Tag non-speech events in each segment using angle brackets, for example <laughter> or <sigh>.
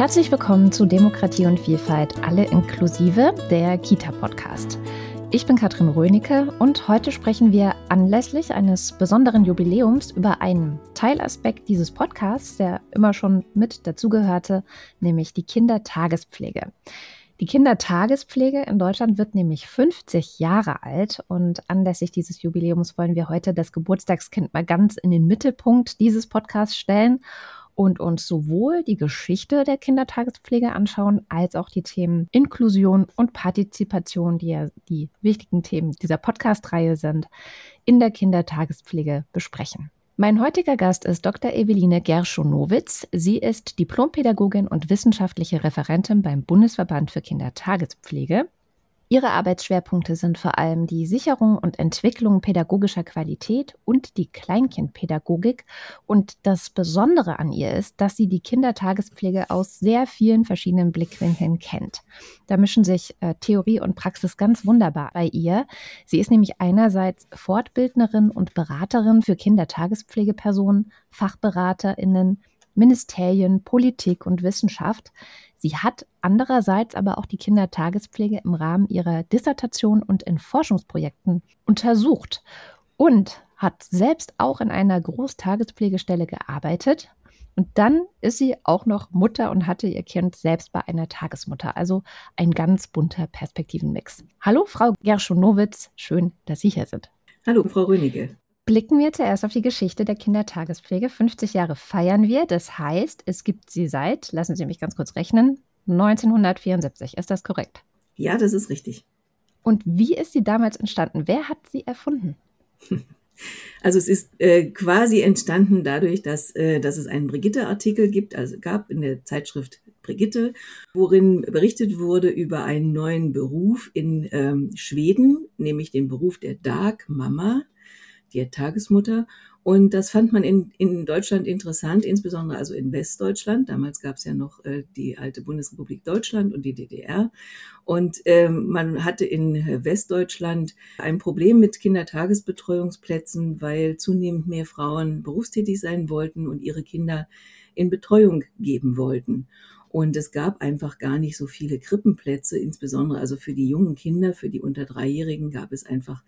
Herzlich willkommen zu Demokratie und Vielfalt, alle inklusive, der Kita-Podcast. Ich bin Katrin Rönecke und heute sprechen wir anlässlich eines besonderen Jubiläums über einen Teilaspekt dieses Podcasts, der immer schon mit dazugehörte, nämlich die Kindertagespflege. Die Kindertagespflege in Deutschland wird nämlich 50 Jahre alt und anlässlich dieses Jubiläums wollen wir heute das Geburtstagskind mal ganz in den Mittelpunkt dieses Podcasts stellen und uns sowohl die Geschichte der Kindertagespflege anschauen, als auch die Themen Inklusion und Partizipation, die ja die wichtigen Themen dieser Podcast-Reihe sind, in der Kindertagespflege besprechen. Mein heutiger Gast ist Dr. Eveline Gerschonowitz. Sie ist Diplompädagogin und wissenschaftliche Referentin beim Bundesverband für Kindertagespflege. Ihre Arbeitsschwerpunkte sind vor allem die Sicherung und Entwicklung pädagogischer Qualität und die Kleinkindpädagogik. Und das Besondere an ihr ist, dass sie die Kindertagespflege aus sehr vielen verschiedenen Blickwinkeln kennt. Da mischen sich äh, Theorie und Praxis ganz wunderbar bei ihr. Sie ist nämlich einerseits Fortbildnerin und Beraterin für Kindertagespflegepersonen, Fachberaterinnen, Ministerien, Politik und Wissenschaft. Sie hat andererseits aber auch die Kindertagespflege im Rahmen ihrer Dissertation und in Forschungsprojekten untersucht und hat selbst auch in einer Großtagespflegestelle gearbeitet. Und dann ist sie auch noch Mutter und hatte ihr Kind selbst bei einer Tagesmutter. Also ein ganz bunter Perspektivenmix. Hallo, Frau Gerschonowitz. Schön, dass Sie hier sind. Hallo, Frau Rönige. Blicken wir zuerst auf die Geschichte der Kindertagespflege. 50 Jahre feiern wir. Das heißt, es gibt sie seit, lassen Sie mich ganz kurz rechnen, 1974. Ist das korrekt? Ja, das ist richtig. Und wie ist sie damals entstanden? Wer hat sie erfunden? <laughs> Also es ist äh, quasi entstanden dadurch, dass, äh, dass es einen Brigitte-Artikel gibt, also gab in der Zeitschrift Brigitte, worin berichtet wurde über einen neuen Beruf in ähm, Schweden, nämlich den Beruf der Dark Mama die Tagesmutter. Und das fand man in, in Deutschland interessant, insbesondere also in Westdeutschland. Damals gab es ja noch äh, die alte Bundesrepublik Deutschland und die DDR. Und ähm, man hatte in Westdeutschland ein Problem mit Kindertagesbetreuungsplätzen, weil zunehmend mehr Frauen berufstätig sein wollten und ihre Kinder in Betreuung geben wollten. Und es gab einfach gar nicht so viele Krippenplätze, insbesondere also für die jungen Kinder, für die unter Dreijährigen gab es einfach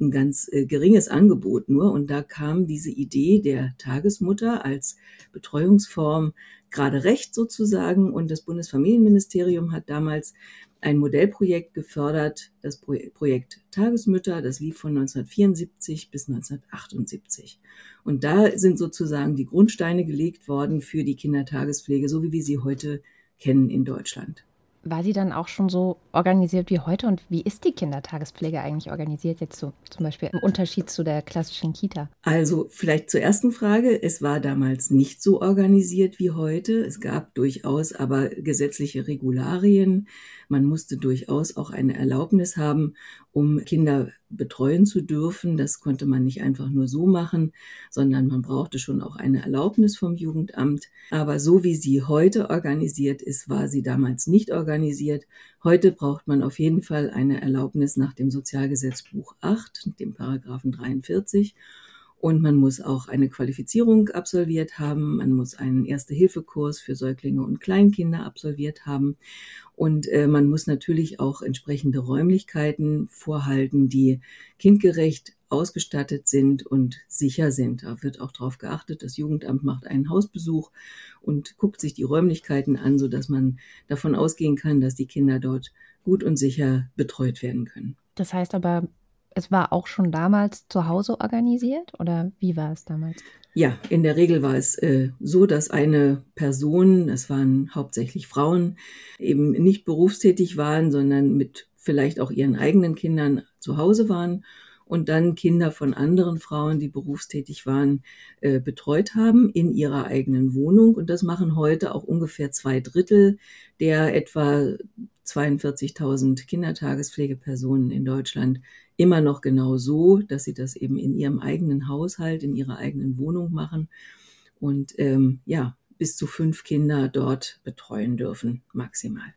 ein ganz äh, geringes Angebot nur. Und da kam diese Idee der Tagesmutter als Betreuungsform gerade recht sozusagen. Und das Bundesfamilienministerium hat damals ein Modellprojekt gefördert, das Projekt Tagesmütter, das lief von 1974 bis 1978. Und da sind sozusagen die Grundsteine gelegt worden für die Kindertagespflege, so wie wir sie heute kennen in Deutschland. War sie dann auch schon so organisiert wie heute? Und wie ist die Kindertagespflege eigentlich organisiert jetzt so zum Beispiel im Unterschied zu der klassischen Kita? Also vielleicht zur ersten Frage. Es war damals nicht so organisiert wie heute. Es gab durchaus aber gesetzliche Regularien. Man musste durchaus auch eine Erlaubnis haben, um Kinder betreuen zu dürfen. Das konnte man nicht einfach nur so machen, sondern man brauchte schon auch eine Erlaubnis vom Jugendamt. Aber so wie sie heute organisiert ist, war sie damals nicht organisiert. Heute braucht man auf jeden Fall eine Erlaubnis nach dem Sozialgesetzbuch 8, dem Paragraphen 43. Und man muss auch eine Qualifizierung absolviert haben. Man muss einen Erste-Hilfe-Kurs für Säuglinge und Kleinkinder absolviert haben. Und äh, man muss natürlich auch entsprechende Räumlichkeiten vorhalten, die kindgerecht ausgestattet sind und sicher sind. Da wird auch darauf geachtet, das Jugendamt macht einen Hausbesuch und guckt sich die Räumlichkeiten an, sodass man davon ausgehen kann, dass die Kinder dort gut und sicher betreut werden können. Das heißt aber, es war auch schon damals zu Hause organisiert oder wie war es damals? Ja, in der Regel war es äh, so, dass eine Person, es waren hauptsächlich Frauen, eben nicht berufstätig waren, sondern mit vielleicht auch ihren eigenen Kindern zu Hause waren und dann Kinder von anderen Frauen, die berufstätig waren, äh, betreut haben in ihrer eigenen Wohnung. Und das machen heute auch ungefähr zwei Drittel der etwa 42.000 Kindertagespflegepersonen in Deutschland immer noch genau so, dass sie das eben in ihrem eigenen Haushalt, in ihrer eigenen Wohnung machen und ähm, ja, bis zu fünf Kinder dort betreuen dürfen, maximal.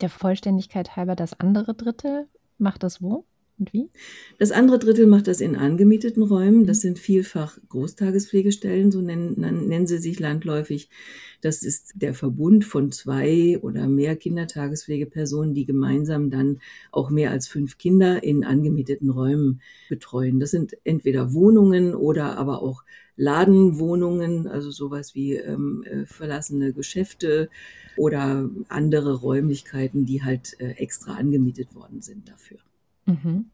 Der Vollständigkeit halber das andere Drittel macht das wo? Und wie? Das andere Drittel macht das in angemieteten Räumen. Das sind vielfach Großtagespflegestellen, so nennen, nennen sie sich landläufig. Das ist der Verbund von zwei oder mehr Kindertagespflegepersonen, die gemeinsam dann auch mehr als fünf Kinder in angemieteten Räumen betreuen. Das sind entweder Wohnungen oder aber auch Ladenwohnungen, also sowas wie ähm, äh, verlassene Geschäfte oder andere Räumlichkeiten, die halt äh, extra angemietet worden sind dafür. Mhm.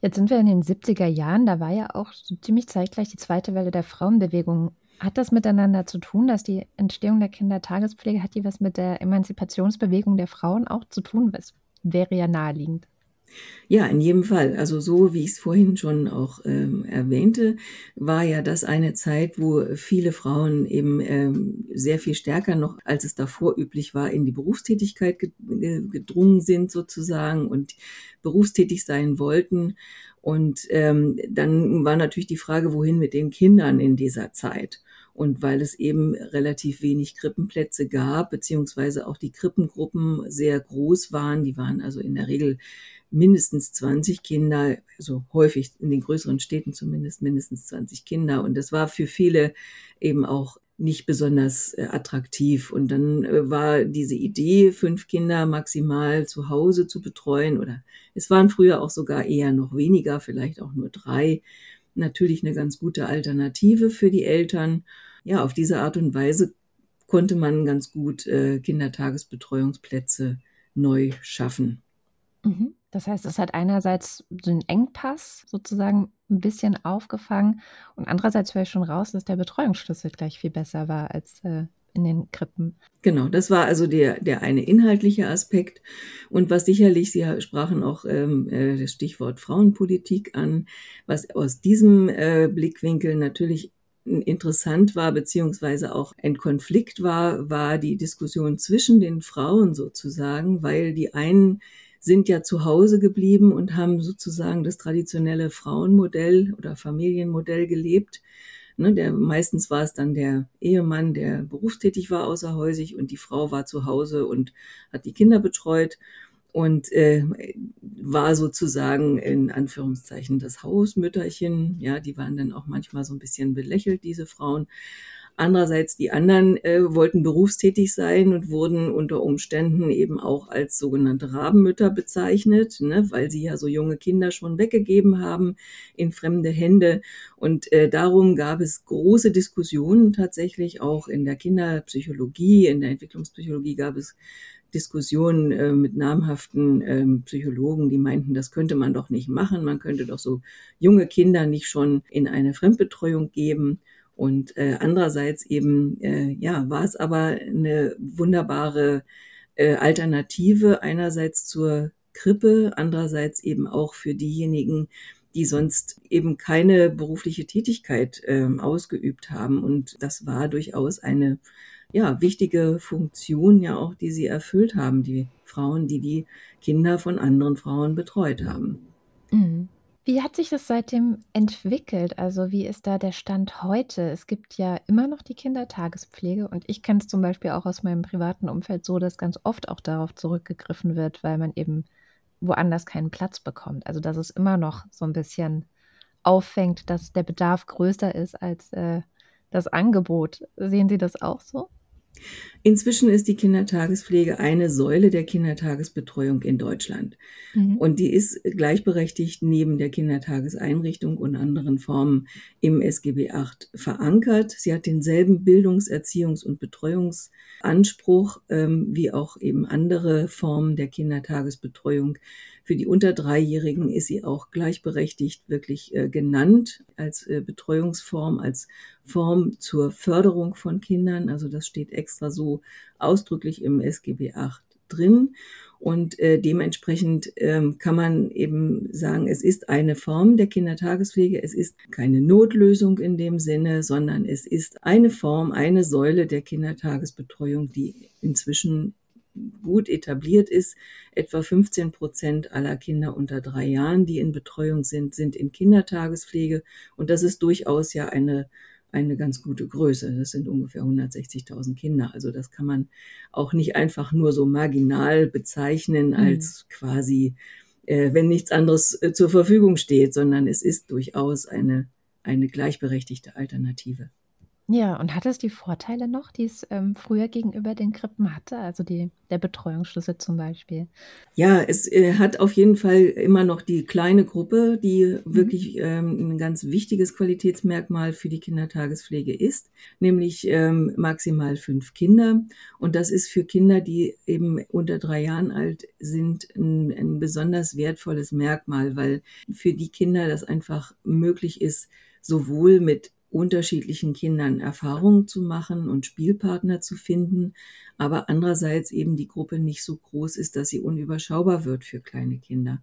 Jetzt sind wir in den 70er Jahren, da war ja auch so ziemlich zeitgleich die zweite Welle der Frauenbewegung. Hat das miteinander zu tun, dass die Entstehung der Kindertagespflege, hat die was mit der Emanzipationsbewegung der Frauen auch zu tun? Das wäre ja naheliegend. Ja, in jedem Fall. Also so wie ich es vorhin schon auch ähm, erwähnte, war ja das eine Zeit, wo viele Frauen eben ähm, sehr viel stärker noch, als es davor üblich war, in die Berufstätigkeit gedrungen sind sozusagen und berufstätig sein wollten. Und ähm, dann war natürlich die Frage, wohin mit den Kindern in dieser Zeit. Und weil es eben relativ wenig Krippenplätze gab, beziehungsweise auch die Krippengruppen sehr groß waren, die waren also in der Regel mindestens 20 Kinder, also häufig in den größeren Städten zumindest mindestens 20 Kinder. Und das war für viele eben auch nicht besonders äh, attraktiv. Und dann äh, war diese Idee, fünf Kinder maximal zu Hause zu betreuen, oder es waren früher auch sogar eher noch weniger, vielleicht auch nur drei, natürlich eine ganz gute Alternative für die Eltern. Ja, auf diese Art und Weise konnte man ganz gut äh, Kindertagesbetreuungsplätze neu schaffen. Mhm. Das heißt, es hat einerseits so einen Engpass sozusagen ein bisschen aufgefangen und andererseits höre ich schon raus, dass der Betreuungsschlüssel gleich viel besser war als äh, in den Krippen. Genau, das war also der, der eine inhaltliche Aspekt. Und was sicherlich, Sie sprachen auch ähm, äh, das Stichwort Frauenpolitik an, was aus diesem äh, Blickwinkel natürlich interessant war, beziehungsweise auch ein Konflikt war, war die Diskussion zwischen den Frauen sozusagen, weil die einen sind ja zu Hause geblieben und haben sozusagen das traditionelle Frauenmodell oder Familienmodell gelebt. Ne, der, meistens war es dann der Ehemann, der berufstätig war außerhäusig und die Frau war zu Hause und hat die Kinder betreut und äh, war sozusagen in Anführungszeichen das Hausmütterchen. Ja, die waren dann auch manchmal so ein bisschen belächelt, diese Frauen. Andererseits die anderen äh, wollten berufstätig sein und wurden unter Umständen eben auch als sogenannte Rabenmütter bezeichnet, ne, weil sie ja so junge Kinder schon weggegeben haben in fremde Hände. Und äh, darum gab es große Diskussionen tatsächlich auch in der Kinderpsychologie, in der Entwicklungspsychologie gab es Diskussionen äh, mit namhaften ähm, Psychologen, die meinten, das könnte man doch nicht machen. Man könnte doch so junge Kinder nicht schon in eine Fremdbetreuung geben. Und äh, andererseits eben, äh, ja, war es aber eine wunderbare äh, Alternative einerseits zur Krippe, andererseits eben auch für diejenigen, die sonst eben keine berufliche Tätigkeit äh, ausgeübt haben. Und das war durchaus eine ja, wichtige Funktion ja auch, die sie erfüllt haben, die Frauen, die die Kinder von anderen Frauen betreut haben. Mhm. Wie hat sich das seitdem entwickelt? Also wie ist da der Stand heute? Es gibt ja immer noch die Kindertagespflege und ich kenne es zum Beispiel auch aus meinem privaten Umfeld so, dass ganz oft auch darauf zurückgegriffen wird, weil man eben woanders keinen Platz bekommt. Also dass es immer noch so ein bisschen auffängt, dass der Bedarf größer ist als äh, das Angebot. Sehen Sie das auch so? Inzwischen ist die Kindertagespflege eine Säule der Kindertagesbetreuung in Deutschland. Mhm. Und die ist gleichberechtigt neben der Kindertageseinrichtung und anderen Formen im SGB VIII verankert. Sie hat denselben Bildungs-, Erziehungs- und Betreuungsanspruch ähm, wie auch eben andere Formen der Kindertagesbetreuung. Für die unter Dreijährigen ist sie auch gleichberechtigt wirklich äh, genannt als äh, Betreuungsform, als Form zur Förderung von Kindern. Also das steht extra so ausdrücklich im SGB VIII drin. Und äh, dementsprechend ähm, kann man eben sagen, es ist eine Form der Kindertagespflege. Es ist keine Notlösung in dem Sinne, sondern es ist eine Form, eine Säule der Kindertagesbetreuung, die inzwischen gut etabliert ist. Etwa 15 Prozent aller Kinder unter drei Jahren, die in Betreuung sind, sind in Kindertagespflege. Und das ist durchaus ja eine eine ganz gute Größe. Das sind ungefähr 160.000 Kinder. Also das kann man auch nicht einfach nur so marginal bezeichnen mhm. als quasi äh, wenn nichts anderes äh, zur Verfügung steht, sondern es ist durchaus eine, eine gleichberechtigte Alternative. Ja, und hat es die Vorteile noch, die es ähm, früher gegenüber den Krippen hatte? Also die, der Betreuungsschlüssel zum Beispiel? Ja, es äh, hat auf jeden Fall immer noch die kleine Gruppe, die mhm. wirklich ähm, ein ganz wichtiges Qualitätsmerkmal für die Kindertagespflege ist, nämlich ähm, maximal fünf Kinder. Und das ist für Kinder, die eben unter drei Jahren alt sind, ein, ein besonders wertvolles Merkmal, weil für die Kinder das einfach möglich ist, sowohl mit unterschiedlichen Kindern Erfahrungen zu machen und Spielpartner zu finden, aber andererseits eben die Gruppe nicht so groß ist, dass sie unüberschaubar wird für kleine Kinder.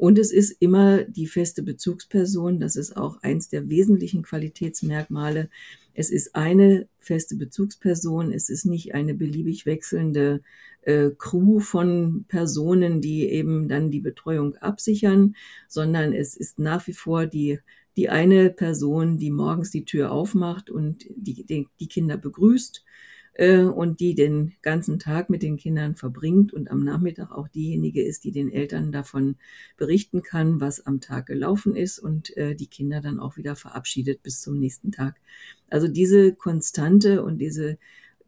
Und es ist immer die feste Bezugsperson, das ist auch eins der wesentlichen Qualitätsmerkmale. Es ist eine feste Bezugsperson, es ist nicht eine beliebig wechselnde äh, Crew von Personen, die eben dann die Betreuung absichern, sondern es ist nach wie vor die die eine Person, die morgens die Tür aufmacht und die, die, die Kinder begrüßt äh, und die den ganzen Tag mit den Kindern verbringt und am Nachmittag auch diejenige ist, die den Eltern davon berichten kann, was am Tag gelaufen ist und äh, die Kinder dann auch wieder verabschiedet bis zum nächsten Tag. Also diese Konstante und diese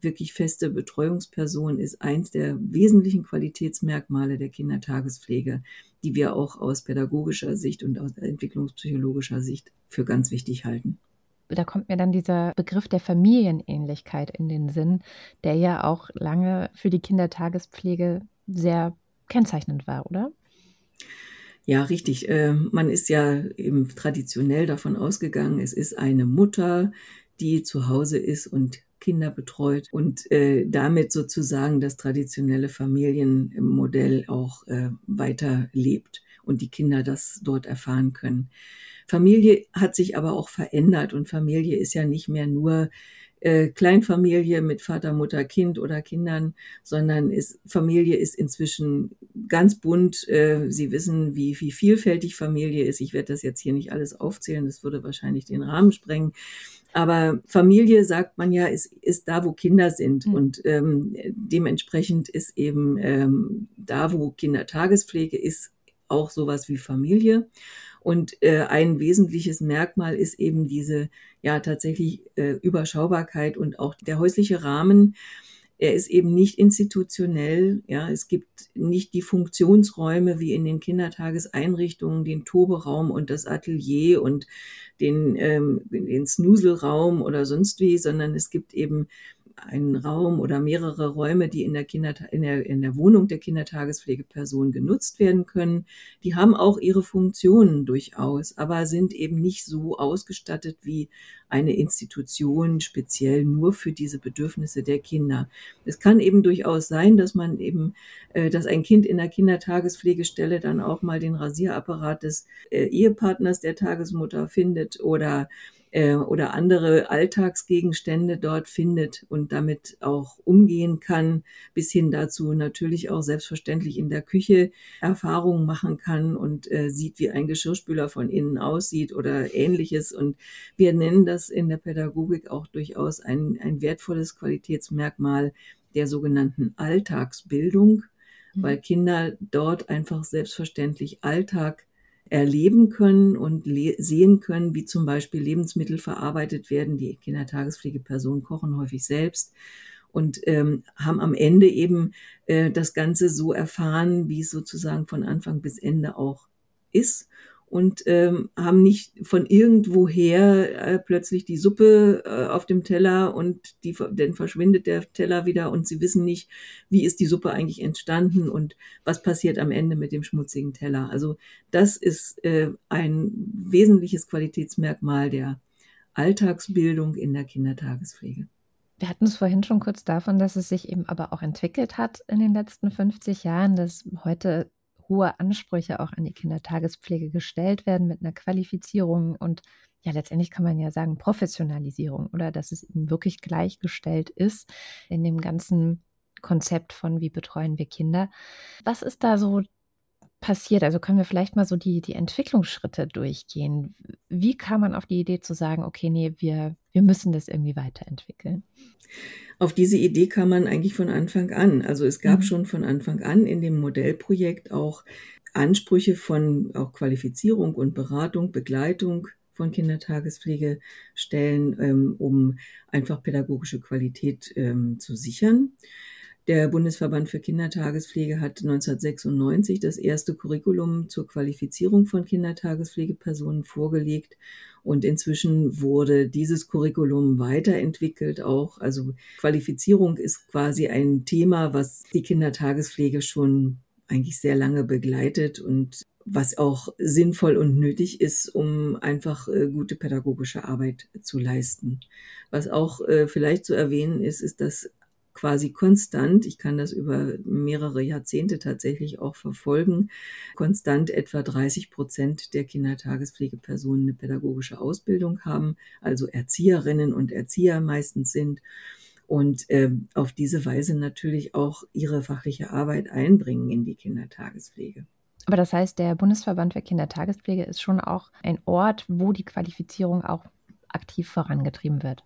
wirklich feste Betreuungsperson ist eins der wesentlichen Qualitätsmerkmale der Kindertagespflege, die wir auch aus pädagogischer Sicht und aus entwicklungspsychologischer Sicht für ganz wichtig halten. Da kommt mir dann dieser Begriff der Familienähnlichkeit in den Sinn, der ja auch lange für die Kindertagespflege sehr kennzeichnend war, oder? Ja, richtig. Ähm, man ist ja eben traditionell davon ausgegangen, es ist eine Mutter, die zu Hause ist und Kinder betreut und äh, damit sozusagen das traditionelle Familienmodell auch äh, weiter und die Kinder das dort erfahren können. Familie hat sich aber auch verändert und Familie ist ja nicht mehr nur äh, Kleinfamilie mit Vater, Mutter, Kind oder Kindern, sondern ist, Familie ist inzwischen ganz bunt. Äh, Sie wissen, wie, wie vielfältig Familie ist. Ich werde das jetzt hier nicht alles aufzählen, das würde wahrscheinlich den Rahmen sprengen. Aber Familie, sagt man ja, ist, ist da, wo Kinder sind. Mhm. Und ähm, dementsprechend ist eben ähm, da, wo Kindertagespflege ist, auch sowas wie Familie. Und äh, ein wesentliches Merkmal ist eben diese ja tatsächlich äh, Überschaubarkeit und auch der häusliche Rahmen. Er ist eben nicht institutionell. Ja, es gibt nicht die Funktionsräume wie in den Kindertageseinrichtungen, den Toberaum und das Atelier und den, ähm, den Snuselraum oder sonst wie, sondern es gibt eben einen Raum oder mehrere Räume, die in der, Kinder, in der, in der Wohnung der Kindertagespflegeperson genutzt werden können. Die haben auch ihre Funktionen durchaus, aber sind eben nicht so ausgestattet wie eine Institution speziell nur für diese Bedürfnisse der Kinder. Es kann eben durchaus sein, dass man eben, äh, dass ein Kind in der Kindertagespflegestelle dann auch mal den Rasierapparat des äh, Ehepartners der Tagesmutter findet oder äh, oder andere Alltagsgegenstände dort findet und damit auch umgehen kann, bis hin dazu natürlich auch selbstverständlich in der Küche Erfahrungen machen kann und äh, sieht, wie ein Geschirrspüler von innen aussieht oder ähnliches. Und wir nennen das in der Pädagogik auch durchaus ein, ein wertvolles Qualitätsmerkmal der sogenannten Alltagsbildung, mhm. weil Kinder dort einfach selbstverständlich Alltag erleben können und sehen können, wie zum Beispiel Lebensmittel verarbeitet werden. Die Kindertagespflegepersonen kochen häufig selbst und ähm, haben am Ende eben äh, das Ganze so erfahren, wie es sozusagen von Anfang bis Ende auch ist und ähm, haben nicht von irgendwoher äh, plötzlich die Suppe äh, auf dem Teller und die, dann verschwindet der Teller wieder und sie wissen nicht, wie ist die Suppe eigentlich entstanden und was passiert am Ende mit dem schmutzigen Teller. Also das ist äh, ein wesentliches Qualitätsmerkmal der Alltagsbildung in der Kindertagespflege. Wir hatten es vorhin schon kurz davon, dass es sich eben aber auch entwickelt hat in den letzten 50 Jahren, dass heute hohe Ansprüche auch an die Kindertagespflege gestellt werden mit einer Qualifizierung und ja, letztendlich kann man ja sagen Professionalisierung oder dass es eben wirklich gleichgestellt ist in dem ganzen Konzept von wie betreuen wir Kinder. Was ist da so passiert? Also können wir vielleicht mal so die, die Entwicklungsschritte durchgehen. Wie kam man auf die Idee zu sagen, okay, nee, wir, wir müssen das irgendwie weiterentwickeln? Auf diese Idee kam man eigentlich von Anfang an. Also es gab mhm. schon von Anfang an in dem Modellprojekt auch Ansprüche von auch Qualifizierung und Beratung, Begleitung von Kindertagespflege stellen, ähm, um einfach pädagogische Qualität ähm, zu sichern. Der Bundesverband für Kindertagespflege hat 1996 das erste Curriculum zur Qualifizierung von Kindertagespflegepersonen vorgelegt und inzwischen wurde dieses Curriculum weiterentwickelt auch. Also Qualifizierung ist quasi ein Thema, was die Kindertagespflege schon eigentlich sehr lange begleitet und was auch sinnvoll und nötig ist, um einfach äh, gute pädagogische Arbeit zu leisten. Was auch äh, vielleicht zu erwähnen ist, ist, dass quasi konstant, ich kann das über mehrere Jahrzehnte tatsächlich auch verfolgen, konstant etwa 30 Prozent der Kindertagespflegepersonen eine pädagogische Ausbildung haben, also Erzieherinnen und Erzieher meistens sind und äh, auf diese Weise natürlich auch ihre fachliche Arbeit einbringen in die Kindertagespflege. Aber das heißt, der Bundesverband für Kindertagespflege ist schon auch ein Ort, wo die Qualifizierung auch aktiv vorangetrieben wird.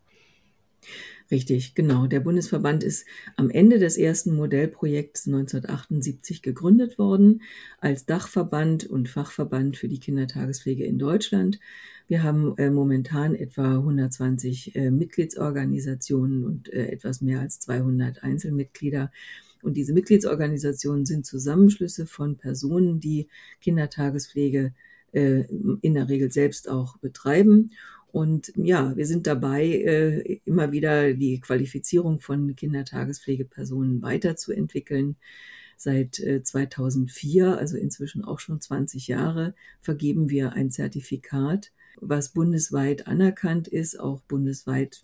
Richtig, genau. Der Bundesverband ist am Ende des ersten Modellprojekts 1978 gegründet worden als Dachverband und Fachverband für die Kindertagespflege in Deutschland. Wir haben äh, momentan etwa 120 äh, Mitgliedsorganisationen und äh, etwas mehr als 200 Einzelmitglieder. Und diese Mitgliedsorganisationen sind Zusammenschlüsse von Personen, die Kindertagespflege äh, in der Regel selbst auch betreiben und ja, wir sind dabei, äh, immer wieder die Qualifizierung von Kindertagespflegepersonen weiterzuentwickeln. Seit 2004, äh, also inzwischen auch schon 20 Jahre, vergeben wir ein Zertifikat, was bundesweit anerkannt ist, auch bundesweit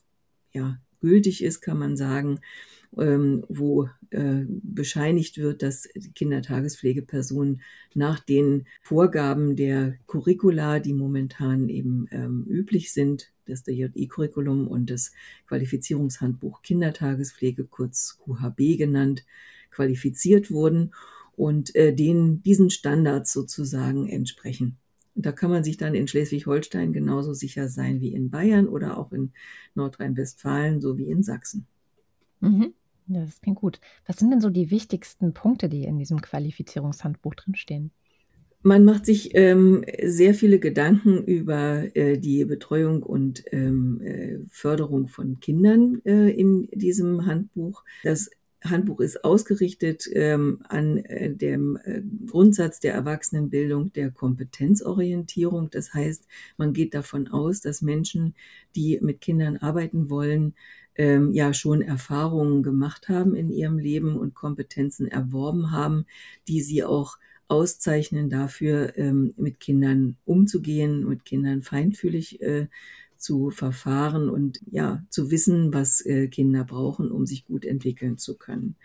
ja, gültig ist, kann man sagen, ähm, wo äh, bescheinigt wird, dass Kindertagespflegepersonen nach den Vorgaben der Curricula, die momentan eben ähm, üblich sind, das DJI-Curriculum und das Qualifizierungshandbuch Kindertagespflege, kurz QHB genannt, qualifiziert wurden und äh, denen diesen Standards sozusagen entsprechen. Da kann man sich dann in Schleswig-Holstein genauso sicher sein wie in Bayern oder auch in Nordrhein-Westfalen sowie in Sachsen. Mhm. Ja, das klingt gut. Was sind denn so die wichtigsten Punkte, die in diesem Qualifizierungshandbuch drinstehen? Man macht sich ähm, sehr viele Gedanken über äh, die Betreuung und ähm, äh, Förderung von Kindern äh, in diesem Handbuch. Das Handbuch ist ausgerichtet ähm, an äh, dem äh, Grundsatz der Erwachsenenbildung der Kompetenzorientierung. Das heißt, man geht davon aus, dass Menschen, die mit Kindern arbeiten wollen, ähm, ja schon Erfahrungen gemacht haben in ihrem Leben und Kompetenzen erworben haben, die sie auch auszeichnen dafür, ähm, mit Kindern umzugehen, mit Kindern feinfühlig äh, zu verfahren und ja, zu wissen, was äh, Kinder brauchen, um sich gut entwickeln zu können.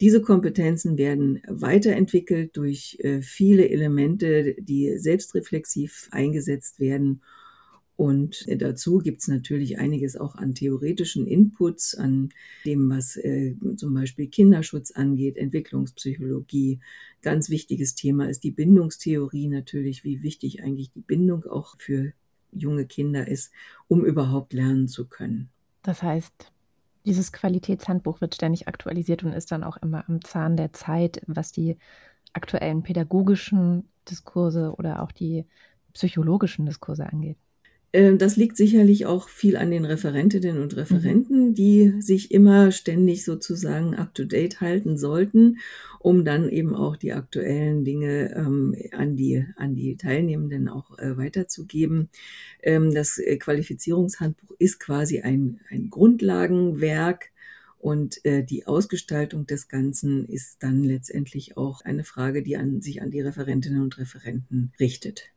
Diese Kompetenzen werden weiterentwickelt durch äh, viele Elemente, die selbstreflexiv eingesetzt werden und dazu gibt's natürlich einiges auch an theoretischen Inputs, an dem, was äh, zum Beispiel Kinderschutz angeht, Entwicklungspsychologie. Ganz wichtiges Thema ist die Bindungstheorie natürlich, wie wichtig eigentlich die Bindung auch für junge Kinder ist, um überhaupt lernen zu können. Das heißt, dieses Qualitätshandbuch wird ständig aktualisiert und ist dann auch immer am Zahn der Zeit, was die aktuellen pädagogischen Diskurse oder auch die psychologischen Diskurse angeht. Ähm, das liegt sicherlich auch viel an den Referentinnen und Referenten, mhm. die sich immer ständig sozusagen up-to-date halten sollten, um dann eben auch die aktuellen Dinge ähm, an, die, an die Teilnehmenden auch äh, weiterzugeben. Ähm, das äh, Qualifizierungshandbuch ist quasi ein, ein Grundlagenwerk. Und äh, die Ausgestaltung des Ganzen ist dann letztendlich auch eine Frage, die an, sich an die Referentinnen und Referenten richtet.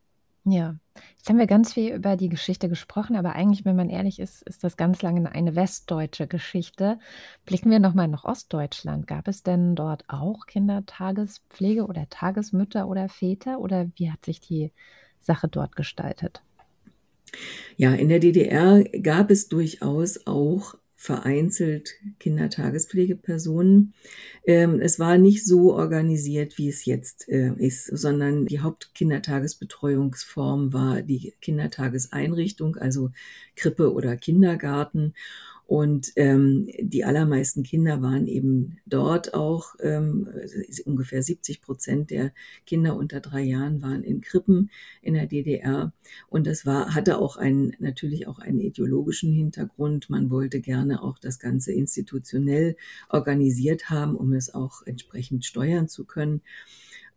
Ja, jetzt haben wir ganz viel über die Geschichte gesprochen, aber eigentlich, wenn man ehrlich ist, ist das ganz lange eine westdeutsche Geschichte. Blicken wir nochmal nach Ostdeutschland. Gab es denn dort auch Kindertagespflege oder Tagesmütter oder Väter oder wie hat sich die Sache dort gestaltet? Ja, in der DDR gab es durchaus auch vereinzelt Kindertagespflegepersonen. Ähm, es war nicht so organisiert, wie es jetzt äh, ist, sondern die Hauptkindertagesbetreuungsform war die Kindertageseinrichtung, also Krippe oder Kindergarten. Und ähm, die allermeisten Kinder waren eben dort auch, ähm, ungefähr 70 Prozent der Kinder unter drei Jahren waren in Krippen in der DDR. Und das war, hatte auch einen, natürlich auch einen ideologischen Hintergrund. Man wollte gerne auch das Ganze institutionell organisiert haben, um es auch entsprechend steuern zu können.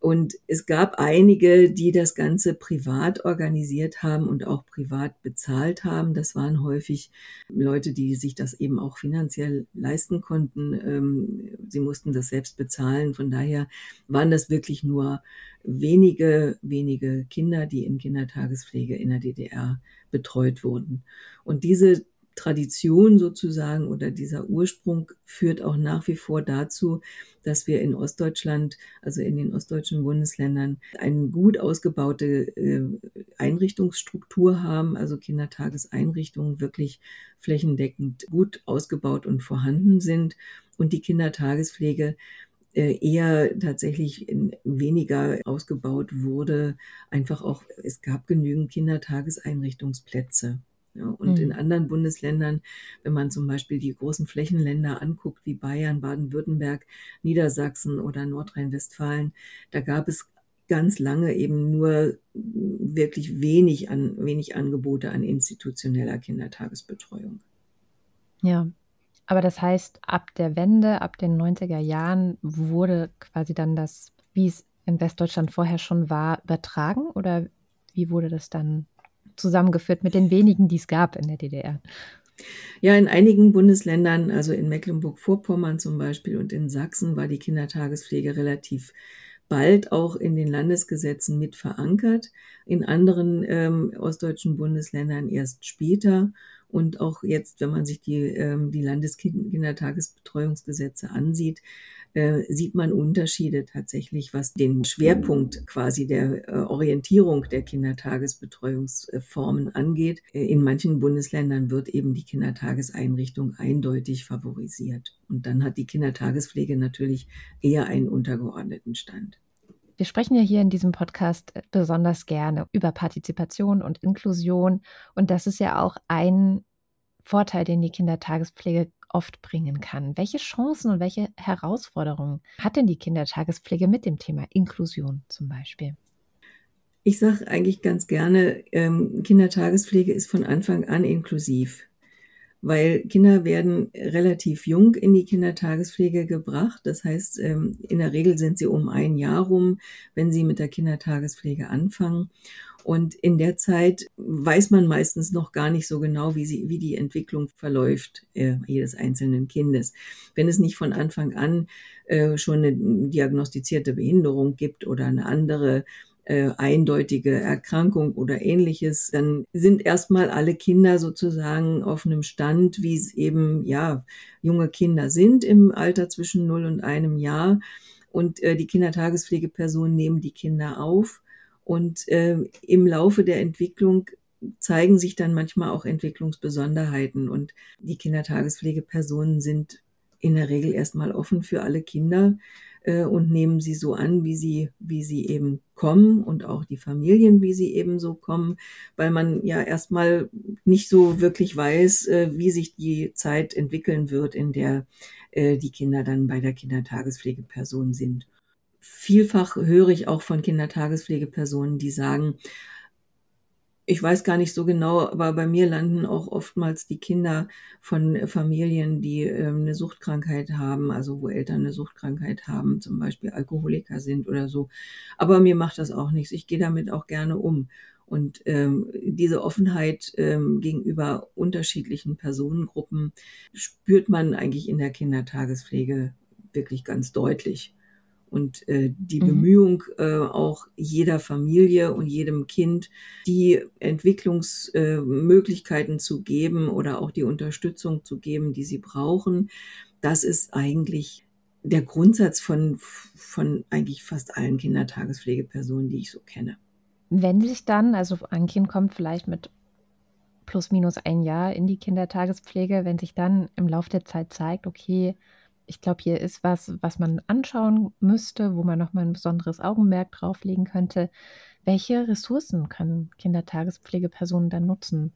Und es gab einige, die das Ganze privat organisiert haben und auch privat bezahlt haben. Das waren häufig Leute, die sich das eben auch finanziell leisten konnten. Ähm, sie mussten das selbst bezahlen. Von daher waren das wirklich nur wenige, wenige Kinder, die in Kindertagespflege in der DDR betreut wurden. Und diese Tradition sozusagen oder dieser Ursprung führt auch nach wie vor dazu, dass wir in Ostdeutschland, also in den ostdeutschen Bundesländern, eine gut ausgebaute äh, Einrichtungsstruktur haben, also Kindertageseinrichtungen wirklich flächendeckend gut ausgebaut und vorhanden sind und die Kindertagespflege äh, eher tatsächlich weniger ausgebaut wurde. Einfach auch, es gab genügend Kindertageseinrichtungsplätze. Und mhm. in anderen Bundesländern, wenn man zum Beispiel die großen Flächenländer anguckt, wie Bayern, Baden-Württemberg, Niedersachsen oder Nordrhein-Westfalen, da gab es ganz lange eben nur wirklich wenig an, wenig Angebote an institutioneller Kindertagesbetreuung. Ja, aber das heißt, ab der Wende, ab den 90er Jahren wurde quasi dann das, wie es in Westdeutschland vorher schon war, übertragen oder wie wurde das dann zusammengeführt mit den wenigen, die es gab in der DDR. Ja, in einigen Bundesländern, also in Mecklenburg-Vorpommern zum Beispiel und in Sachsen, war die Kindertagespflege relativ bald auch in den Landesgesetzen mit verankert. In anderen ähm, ostdeutschen Bundesländern erst später. Und auch jetzt, wenn man sich die, ähm, die Landeskindertagesbetreuungsgesetze ansieht, äh, sieht man Unterschiede tatsächlich, was den Schwerpunkt quasi der äh, Orientierung der Kindertagesbetreuungsformen angeht. Äh, in manchen Bundesländern wird eben die Kindertageseinrichtung eindeutig favorisiert. Und dann hat die Kindertagespflege natürlich eher einen untergeordneten Stand. Wir sprechen ja hier in diesem Podcast besonders gerne über Partizipation und Inklusion. Und das ist ja auch ein Vorteil, den die Kindertagespflege oft bringen kann. Welche Chancen und welche Herausforderungen hat denn die Kindertagespflege mit dem Thema Inklusion zum Beispiel? Ich sage eigentlich ganz gerne, ähm, Kindertagespflege ist von Anfang an inklusiv, weil Kinder werden relativ jung in die Kindertagespflege gebracht. Das heißt, ähm, in der Regel sind sie um ein Jahr rum, wenn sie mit der Kindertagespflege anfangen. Und in der Zeit weiß man meistens noch gar nicht so genau, wie, sie, wie die Entwicklung verläuft äh, jedes einzelnen Kindes. Wenn es nicht von Anfang an äh, schon eine diagnostizierte Behinderung gibt oder eine andere äh, eindeutige Erkrankung oder ähnliches, dann sind erstmal alle Kinder sozusagen auf einem Stand, wie es eben ja junge Kinder sind im Alter zwischen null und einem Jahr. Und äh, die Kindertagespflegepersonen nehmen die Kinder auf und äh, im Laufe der Entwicklung zeigen sich dann manchmal auch Entwicklungsbesonderheiten. Und die Kindertagespflegepersonen sind in der Regel erstmal offen für alle Kinder äh, und nehmen sie so an, wie sie, wie sie eben kommen und auch die Familien, wie sie eben so kommen, weil man ja erstmal nicht so wirklich weiß, äh, wie sich die Zeit entwickeln wird, in der äh, die Kinder dann bei der Kindertagespflegeperson sind. Vielfach höre ich auch von Kindertagespflegepersonen, die sagen, ich weiß gar nicht so genau, aber bei mir landen auch oftmals die Kinder von Familien, die äh, eine Suchtkrankheit haben, also wo Eltern eine Suchtkrankheit haben, zum Beispiel Alkoholiker sind oder so. Aber mir macht das auch nichts. Ich gehe damit auch gerne um. Und ähm, diese Offenheit ähm, gegenüber unterschiedlichen Personengruppen spürt man eigentlich in der Kindertagespflege wirklich ganz deutlich und äh, die mhm. Bemühung äh, auch jeder Familie und jedem Kind die Entwicklungsmöglichkeiten äh, zu geben oder auch die Unterstützung zu geben, die sie brauchen, das ist eigentlich der Grundsatz von, von eigentlich fast allen Kindertagespflegepersonen, die ich so kenne. Wenn sich dann, also ein Kind kommt vielleicht mit plus minus ein Jahr in die Kindertagespflege, wenn sich dann im Laufe der Zeit zeigt, okay, ich glaube, hier ist was, was man anschauen müsste, wo man nochmal ein besonderes Augenmerk drauflegen könnte. Welche Ressourcen können Kindertagespflegepersonen dann nutzen?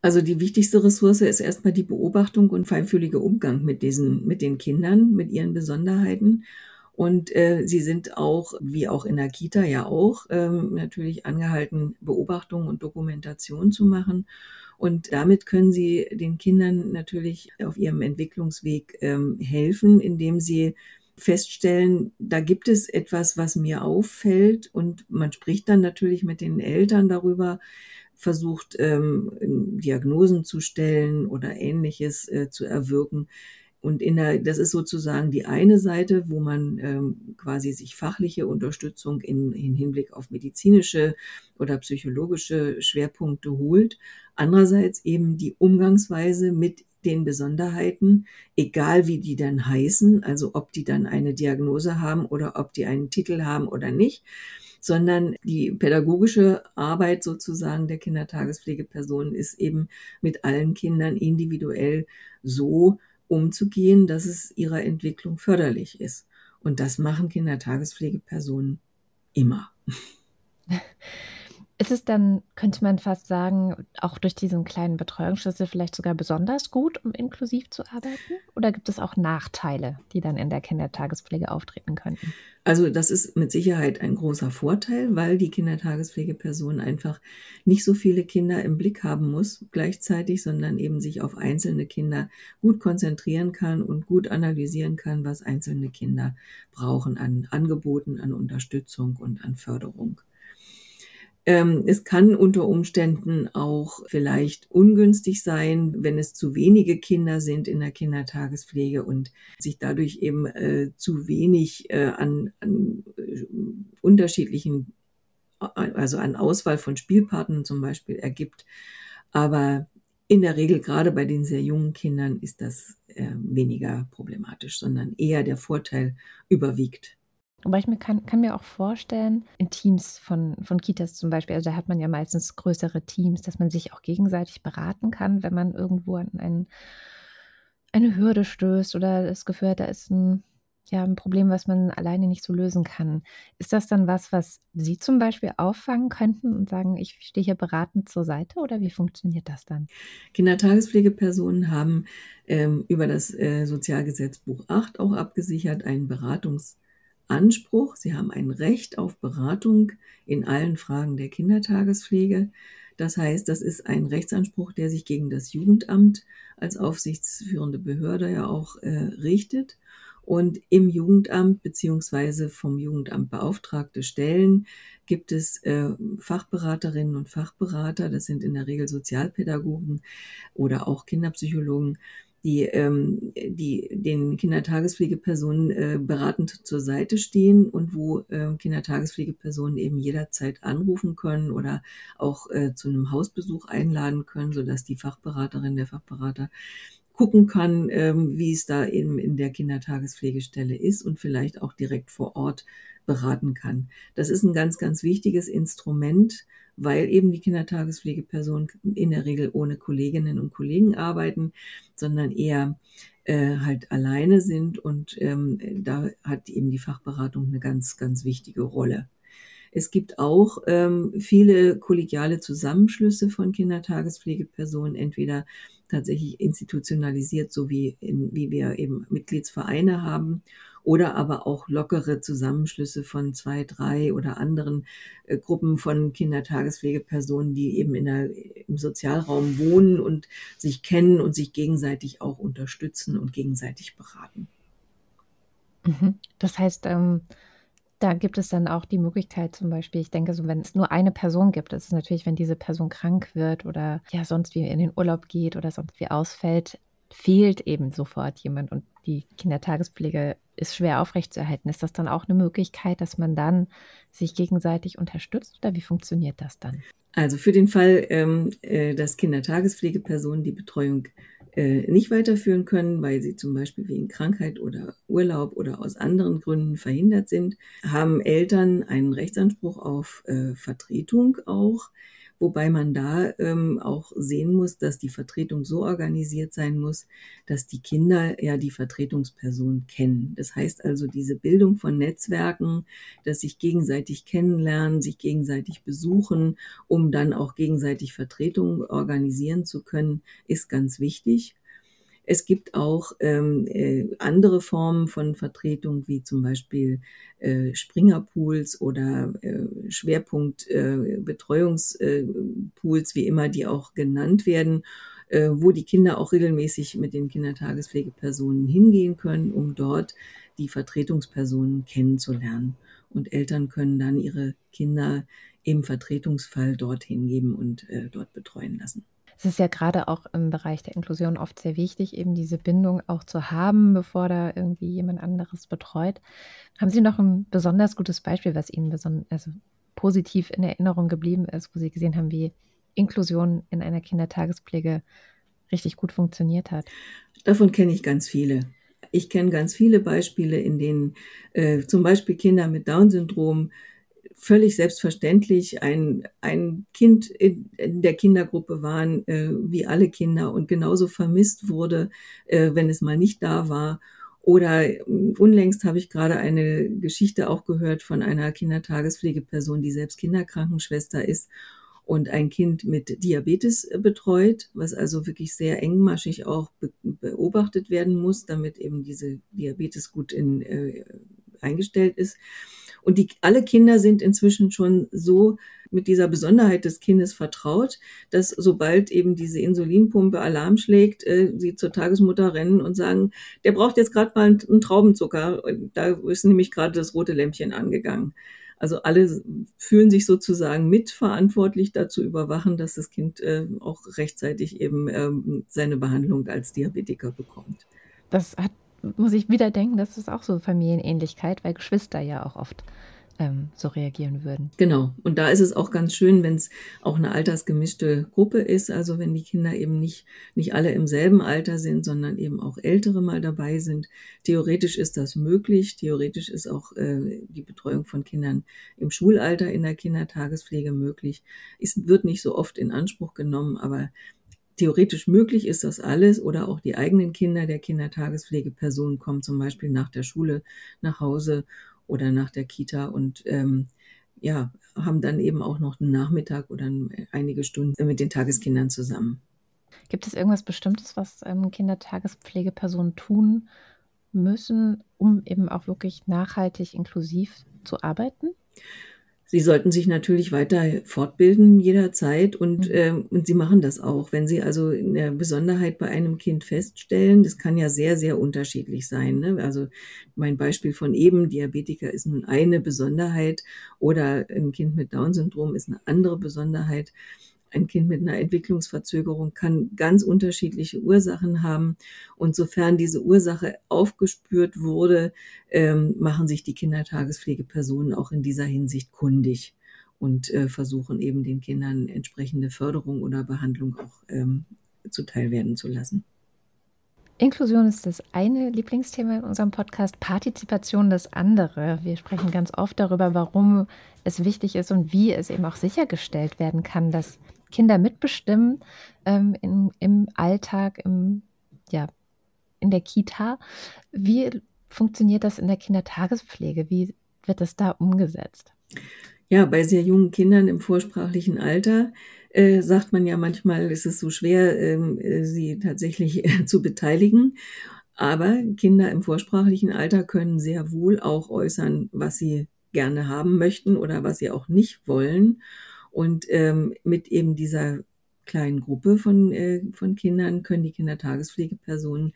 Also die wichtigste Ressource ist erstmal die Beobachtung und feinfühlige Umgang mit diesen, mit den Kindern, mit ihren Besonderheiten. Und äh, sie sind auch, wie auch in der Kita ja auch, ähm, natürlich angehalten, Beobachtung und Dokumentation zu machen. Und damit können sie den Kindern natürlich auf ihrem Entwicklungsweg ähm, helfen, indem sie feststellen, da gibt es etwas, was mir auffällt. Und man spricht dann natürlich mit den Eltern darüber, versucht, ähm, Diagnosen zu stellen oder ähnliches äh, zu erwirken. Und in der, das ist sozusagen die eine Seite, wo man ähm, quasi sich fachliche Unterstützung in, in Hinblick auf medizinische oder psychologische Schwerpunkte holt. Andererseits eben die Umgangsweise mit den Besonderheiten, egal wie die dann heißen, also ob die dann eine Diagnose haben oder ob die einen Titel haben oder nicht sondern die pädagogische Arbeit sozusagen der Kindertagespflegepersonen ist eben mit allen Kindern individuell so umzugehen, dass es ihrer Entwicklung förderlich ist. Und das machen Kindertagespflegepersonen immer. <laughs> Ist es dann, könnte man fast sagen, auch durch diesen kleinen Betreuungsschlüssel vielleicht sogar besonders gut, um inklusiv zu arbeiten? Oder gibt es auch Nachteile, die dann in der Kindertagespflege auftreten könnten? Also das ist mit Sicherheit ein großer Vorteil, weil die Kindertagespflegeperson einfach nicht so viele Kinder im Blick haben muss gleichzeitig, sondern eben sich auf einzelne Kinder gut konzentrieren kann und gut analysieren kann, was einzelne Kinder brauchen an Angeboten, an Unterstützung und an Förderung. Ähm, es kann unter Umständen auch vielleicht ungünstig sein, wenn es zu wenige Kinder sind in der Kindertagespflege und sich dadurch eben äh, zu wenig äh, an, an äh, unterschiedlichen, also an Auswahl von Spielpartnern zum Beispiel ergibt. Aber in der Regel, gerade bei den sehr jungen Kindern, ist das äh, weniger problematisch, sondern eher der Vorteil überwiegt. Aber ich mir kann, kann, mir auch vorstellen, in Teams von, von Kitas zum Beispiel, also da hat man ja meistens größere Teams, dass man sich auch gegenseitig beraten kann, wenn man irgendwo an ein, eine Hürde stößt oder das Gefühl hat, da ist ein, ja, ein Problem, was man alleine nicht so lösen kann. Ist das dann was, was Sie zum Beispiel auffangen könnten und sagen, ich stehe hier beratend zur Seite oder wie funktioniert das dann? Kindertagespflegepersonen haben ähm, über das äh, Sozialgesetzbuch 8 auch abgesichert einen Beratungs- Anspruch, sie haben ein Recht auf Beratung in allen Fragen der Kindertagespflege. Das heißt, das ist ein Rechtsanspruch, der sich gegen das Jugendamt als aufsichtsführende Behörde ja auch äh, richtet. Und im Jugendamt beziehungsweise vom Jugendamt beauftragte Stellen gibt es äh, Fachberaterinnen und Fachberater, das sind in der Regel Sozialpädagogen oder auch Kinderpsychologen, die, ähm, die den Kindertagespflegepersonen äh, beratend zur Seite stehen und wo äh, Kindertagespflegepersonen eben jederzeit anrufen können oder auch äh, zu einem Hausbesuch einladen können, sodass die Fachberaterin, der Fachberater gucken kann, ähm, wie es da eben in der Kindertagespflegestelle ist und vielleicht auch direkt vor Ort beraten kann. Das ist ein ganz, ganz wichtiges Instrument, weil eben die Kindertagespflegepersonen in der Regel ohne Kolleginnen und Kollegen arbeiten, sondern eher äh, halt alleine sind und ähm, da hat eben die Fachberatung eine ganz, ganz wichtige Rolle. Es gibt auch ähm, viele kollegiale Zusammenschlüsse von Kindertagespflegepersonen, entweder tatsächlich institutionalisiert, so wie, in, wie wir eben Mitgliedsvereine haben, oder aber auch lockere Zusammenschlüsse von zwei, drei oder anderen äh, Gruppen von Kindertagespflegepersonen, die eben in der, im Sozialraum wohnen und sich kennen und sich gegenseitig auch unterstützen und gegenseitig beraten. Mhm. Das heißt, ähm, da gibt es dann auch die Möglichkeit, zum Beispiel, ich denke, so wenn es nur eine Person gibt, das ist natürlich, wenn diese Person krank wird oder ja sonst wie in den Urlaub geht oder sonst wie ausfällt, fehlt eben sofort jemand und die Kindertagespflege ist schwer aufrechtzuerhalten. Ist das dann auch eine Möglichkeit, dass man dann sich gegenseitig unterstützt oder wie funktioniert das dann? Also für den Fall, ähm, äh, dass Kindertagespflegepersonen die Betreuung äh, nicht weiterführen können, weil sie zum Beispiel wegen Krankheit oder Urlaub oder aus anderen Gründen verhindert sind, haben Eltern einen Rechtsanspruch auf äh, Vertretung auch wobei man da ähm, auch sehen muss, dass die Vertretung so organisiert sein muss, dass die Kinder ja die Vertretungsperson kennen. Das heißt also diese Bildung von Netzwerken, dass sich gegenseitig kennenlernen, sich gegenseitig besuchen, um dann auch gegenseitig Vertretung organisieren zu können, ist ganz wichtig. Es gibt auch ähm, äh, andere Formen von Vertretung, wie zum Beispiel äh, Springerpools oder äh, Schwerpunktbetreuungspools, äh, wie immer die auch genannt werden, äh, wo die Kinder auch regelmäßig mit den Kindertagespflegepersonen hingehen können, um dort die Vertretungspersonen kennenzulernen. Und Eltern können dann ihre Kinder im Vertretungsfall dorthin geben und äh, dort betreuen lassen. Es ist ja gerade auch im Bereich der Inklusion oft sehr wichtig, eben diese Bindung auch zu haben, bevor da irgendwie jemand anderes betreut. Haben Sie noch ein besonders gutes Beispiel, was Ihnen beson also positiv in Erinnerung geblieben ist, wo Sie gesehen haben, wie Inklusion in einer Kindertagespflege richtig gut funktioniert hat? Davon kenne ich ganz viele. Ich kenne ganz viele Beispiele, in denen äh, zum Beispiel Kinder mit Down-Syndrom völlig selbstverständlich ein, ein Kind in, in der Kindergruppe waren, äh, wie alle Kinder und genauso vermisst wurde, äh, wenn es mal nicht da war. Oder äh, unlängst habe ich gerade eine Geschichte auch gehört von einer Kindertagespflegeperson, die selbst Kinderkrankenschwester ist und ein Kind mit Diabetes betreut, was also wirklich sehr engmaschig auch be beobachtet werden muss, damit eben diese Diabetes gut in, äh, eingestellt ist. Und die, alle Kinder sind inzwischen schon so mit dieser Besonderheit des Kindes vertraut, dass sobald eben diese Insulinpumpe Alarm schlägt, äh, sie zur Tagesmutter rennen und sagen, der braucht jetzt gerade mal einen, Traubenzucker. Da ist nämlich gerade das rote Lämpchen angegangen. Also alle fühlen sich sozusagen mitverantwortlich dazu überwachen, dass das Kind äh, auch rechtzeitig eben ähm, seine Behandlung als Diabetiker bekommt. Das hat muss ich wieder denken, das ist auch so Familienähnlichkeit, weil Geschwister ja auch oft ähm, so reagieren würden. Genau. Und da ist es auch ganz schön, wenn es auch eine altersgemischte Gruppe ist, also wenn die Kinder eben nicht, nicht alle im selben Alter sind, sondern eben auch Ältere mal dabei sind. Theoretisch ist das möglich. Theoretisch ist auch äh, die Betreuung von Kindern im Schulalter in der Kindertagespflege möglich. Es wird nicht so oft in Anspruch genommen, aber theoretisch möglich ist das alles oder auch die eigenen Kinder der Kindertagespflegeperson kommen zum Beispiel nach der Schule nach Hause oder nach der Kita und ähm, ja, haben dann eben auch noch einen Nachmittag oder einige Stunden mit den Tageskindern zusammen. Gibt es irgendwas Bestimmtes, was ähm, Kindertagespflegepersonen tun müssen, um eben auch wirklich nachhaltig inklusiv zu arbeiten? Sie sollten sich natürlich weiter fortbilden jederzeit und, mhm. äh, und Sie machen das auch. Wenn Sie also eine Besonderheit bei einem Kind feststellen, das kann ja sehr, sehr unterschiedlich sein. Ne? Also mein Beispiel von eben, Diabetiker ist nun eine Besonderheit oder ein Kind mit Down-Syndrom ist eine andere Besonderheit ein Kind mit einer Entwicklungsverzögerung kann ganz unterschiedliche Ursachen haben. Und sofern diese Ursache aufgespürt wurde, ähm, machen sich die Kindertagespflegepersonen auch in dieser Hinsicht kundig und äh, versuchen eben den Kindern entsprechende Förderung oder Behandlung auch ähm, zuteil werden zu lassen. Inklusion ist das eine Lieblingsthema in unserem Podcast, Partizipation das andere. Wir sprechen ganz oft darüber, warum es wichtig ist und wie es eben auch sichergestellt werden kann, dass Kinder mitbestimmen ähm, in, im Alltag, im, ja, in der Kita. Wie funktioniert das in der Kindertagespflege? Wie wird das da umgesetzt? Ja, bei sehr jungen Kindern im vorsprachlichen Alter äh, sagt man ja manchmal, ist es so schwer, ähm, äh, sie tatsächlich äh, zu beteiligen. Aber Kinder im vorsprachlichen Alter können sehr wohl auch äußern, was sie gerne haben möchten oder was sie auch nicht wollen. Und ähm, mit eben dieser kleinen Gruppe von, äh, von Kindern können die Kindertagespflegepersonen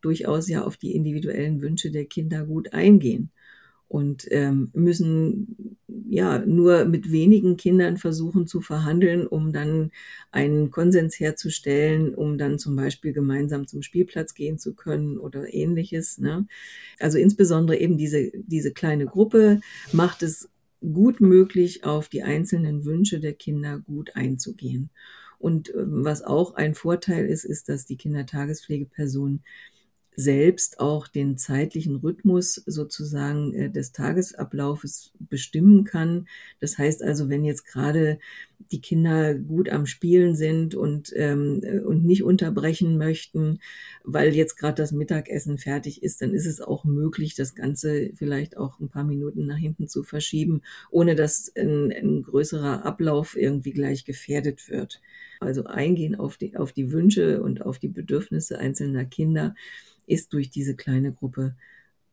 durchaus ja auf die individuellen Wünsche der Kinder gut eingehen und ähm, müssen ja nur mit wenigen Kindern versuchen zu verhandeln, um dann einen Konsens herzustellen, um dann zum Beispiel gemeinsam zum Spielplatz gehen zu können oder ähnliches. Ne? Also insbesondere eben diese, diese kleine Gruppe macht es gut möglich, auf die einzelnen Wünsche der Kinder gut einzugehen. Und ähm, was auch ein Vorteil ist, ist, dass die Kindertagespflegeperson selbst auch den zeitlichen Rhythmus sozusagen äh, des Tagesablaufes bestimmen kann. Das heißt also, wenn jetzt gerade die Kinder gut am Spielen sind und, ähm, und nicht unterbrechen möchten, weil jetzt gerade das Mittagessen fertig ist, dann ist es auch möglich, das Ganze vielleicht auch ein paar Minuten nach hinten zu verschieben, ohne dass ein, ein größerer Ablauf irgendwie gleich gefährdet wird. Also eingehen auf die, auf die Wünsche und auf die Bedürfnisse einzelner Kinder ist durch diese kleine Gruppe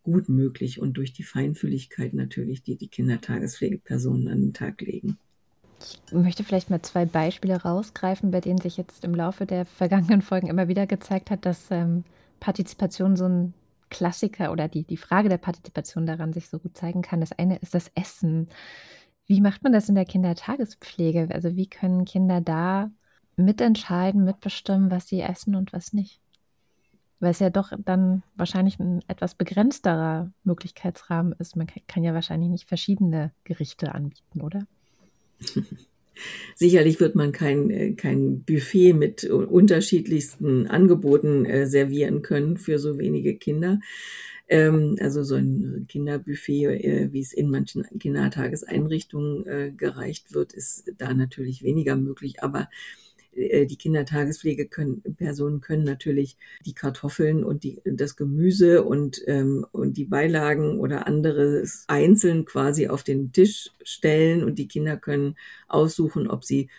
gut möglich und durch die Feinfühligkeit natürlich, die die Kindertagespflegepersonen an den Tag legen. Ich möchte vielleicht mal zwei Beispiele rausgreifen, bei denen sich jetzt im Laufe der vergangenen Folgen immer wieder gezeigt hat, dass ähm, Partizipation so ein Klassiker oder die, die Frage der Partizipation daran sich so gut zeigen kann. Das eine ist das Essen. Wie macht man das in der Kindertagespflege? Also wie können Kinder da mitentscheiden, mitbestimmen, was sie essen und was nicht? Weil es ja doch dann wahrscheinlich ein etwas begrenzterer Möglichkeitsrahmen ist. Man kann ja wahrscheinlich nicht verschiedene Gerichte anbieten, oder? <laughs> Sicherlich wird man kein, äh, kein Buffet mit unterschiedlichsten Angeboten äh, servieren können für so wenige Kinder. Ähm, also so ein Kinderbuffet, äh, wie es in manchen Kindertageseinrichtungen gereicht wird, ist da natürlich weniger möglich. Aber die Kindertagespflegepersonen können natürlich die Kartoffeln und die, das Gemüse und, ähm, und die Beilagen oder anderes einzeln quasi auf den Tisch stellen und die Kinder können aussuchen, ob sie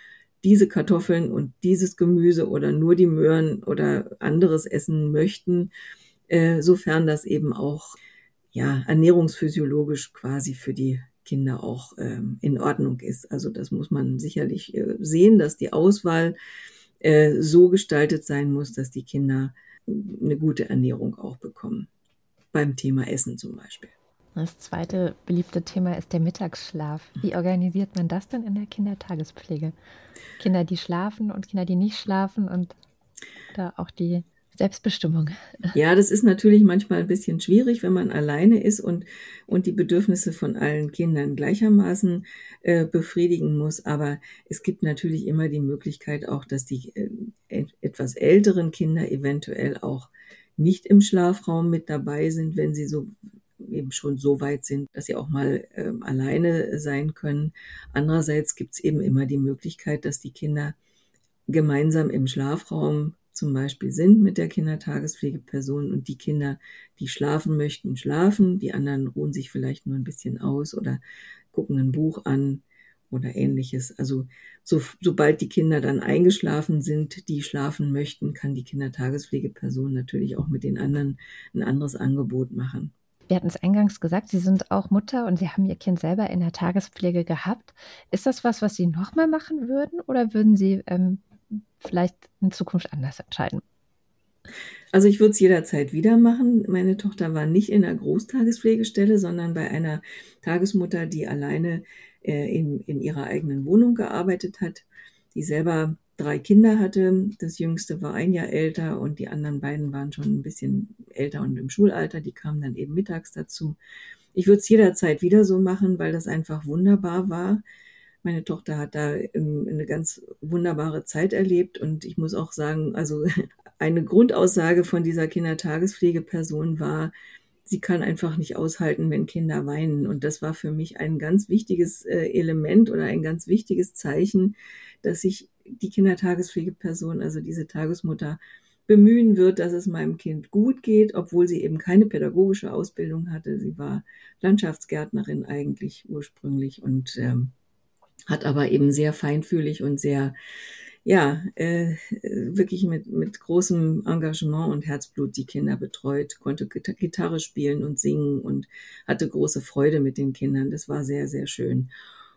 diese Kartoffeln und dieses Gemüse oder nur die Möhren oder anderes essen möchten, äh, sofern das eben auch ja ernährungsphysiologisch quasi für die Kinder auch ähm, in Ordnung ist. Also das muss man sicherlich äh, sehen, dass die Auswahl äh, so gestaltet sein muss, dass die Kinder eine gute Ernährung auch bekommen. Beim Thema Essen zum Beispiel. Das zweite beliebte Thema ist der Mittagsschlaf. Wie organisiert man das denn in der Kindertagespflege? Kinder, die schlafen und Kinder, die nicht schlafen und da auch die Selbstbestimmung. Ja, das ist natürlich manchmal ein bisschen schwierig, wenn man alleine ist und, und die Bedürfnisse von allen Kindern gleichermaßen äh, befriedigen muss. Aber es gibt natürlich immer die Möglichkeit auch, dass die äh, etwas älteren Kinder eventuell auch nicht im Schlafraum mit dabei sind, wenn sie so eben schon so weit sind, dass sie auch mal äh, alleine sein können. Andererseits gibt es eben immer die Möglichkeit, dass die Kinder gemeinsam im Schlafraum zum Beispiel sind mit der Kindertagespflegeperson und die Kinder, die schlafen möchten, schlafen, die anderen ruhen sich vielleicht nur ein bisschen aus oder gucken ein Buch an oder ähnliches. Also so, sobald die Kinder dann eingeschlafen sind, die schlafen möchten, kann die Kindertagespflegeperson natürlich auch mit den anderen ein anderes Angebot machen. Wir hatten es eingangs gesagt, Sie sind auch Mutter und Sie haben Ihr Kind selber in der Tagespflege gehabt. Ist das was, was Sie nochmal machen würden oder würden Sie ähm, vielleicht in Zukunft anders entscheiden? Also ich würde es jederzeit wieder machen. Meine Tochter war nicht in einer Großtagespflegestelle, sondern bei einer Tagesmutter, die alleine äh, in, in ihrer eigenen Wohnung gearbeitet hat, die selber drei Kinder hatte. Das jüngste war ein Jahr älter und die anderen beiden waren schon ein bisschen älter und im Schulalter. Die kamen dann eben mittags dazu. Ich würde es jederzeit wieder so machen, weil das einfach wunderbar war. Meine Tochter hat da eine ganz wunderbare Zeit erlebt und ich muss auch sagen, also <laughs> eine Grundaussage von dieser Kindertagespflegeperson war, sie kann einfach nicht aushalten, wenn Kinder weinen. Und das war für mich ein ganz wichtiges äh, Element oder ein ganz wichtiges Zeichen, dass sich die Kindertagespflegeperson, also diese Tagesmutter, bemühen wird, dass es meinem Kind gut geht, obwohl sie eben keine pädagogische Ausbildung hatte. Sie war Landschaftsgärtnerin eigentlich ursprünglich und ähm, hat aber eben sehr feinfühlig und sehr, ja, äh, wirklich mit, mit großem Engagement und Herzblut die Kinder betreut, konnte Gitarre spielen und singen und hatte große Freude mit den Kindern. Das war sehr, sehr schön.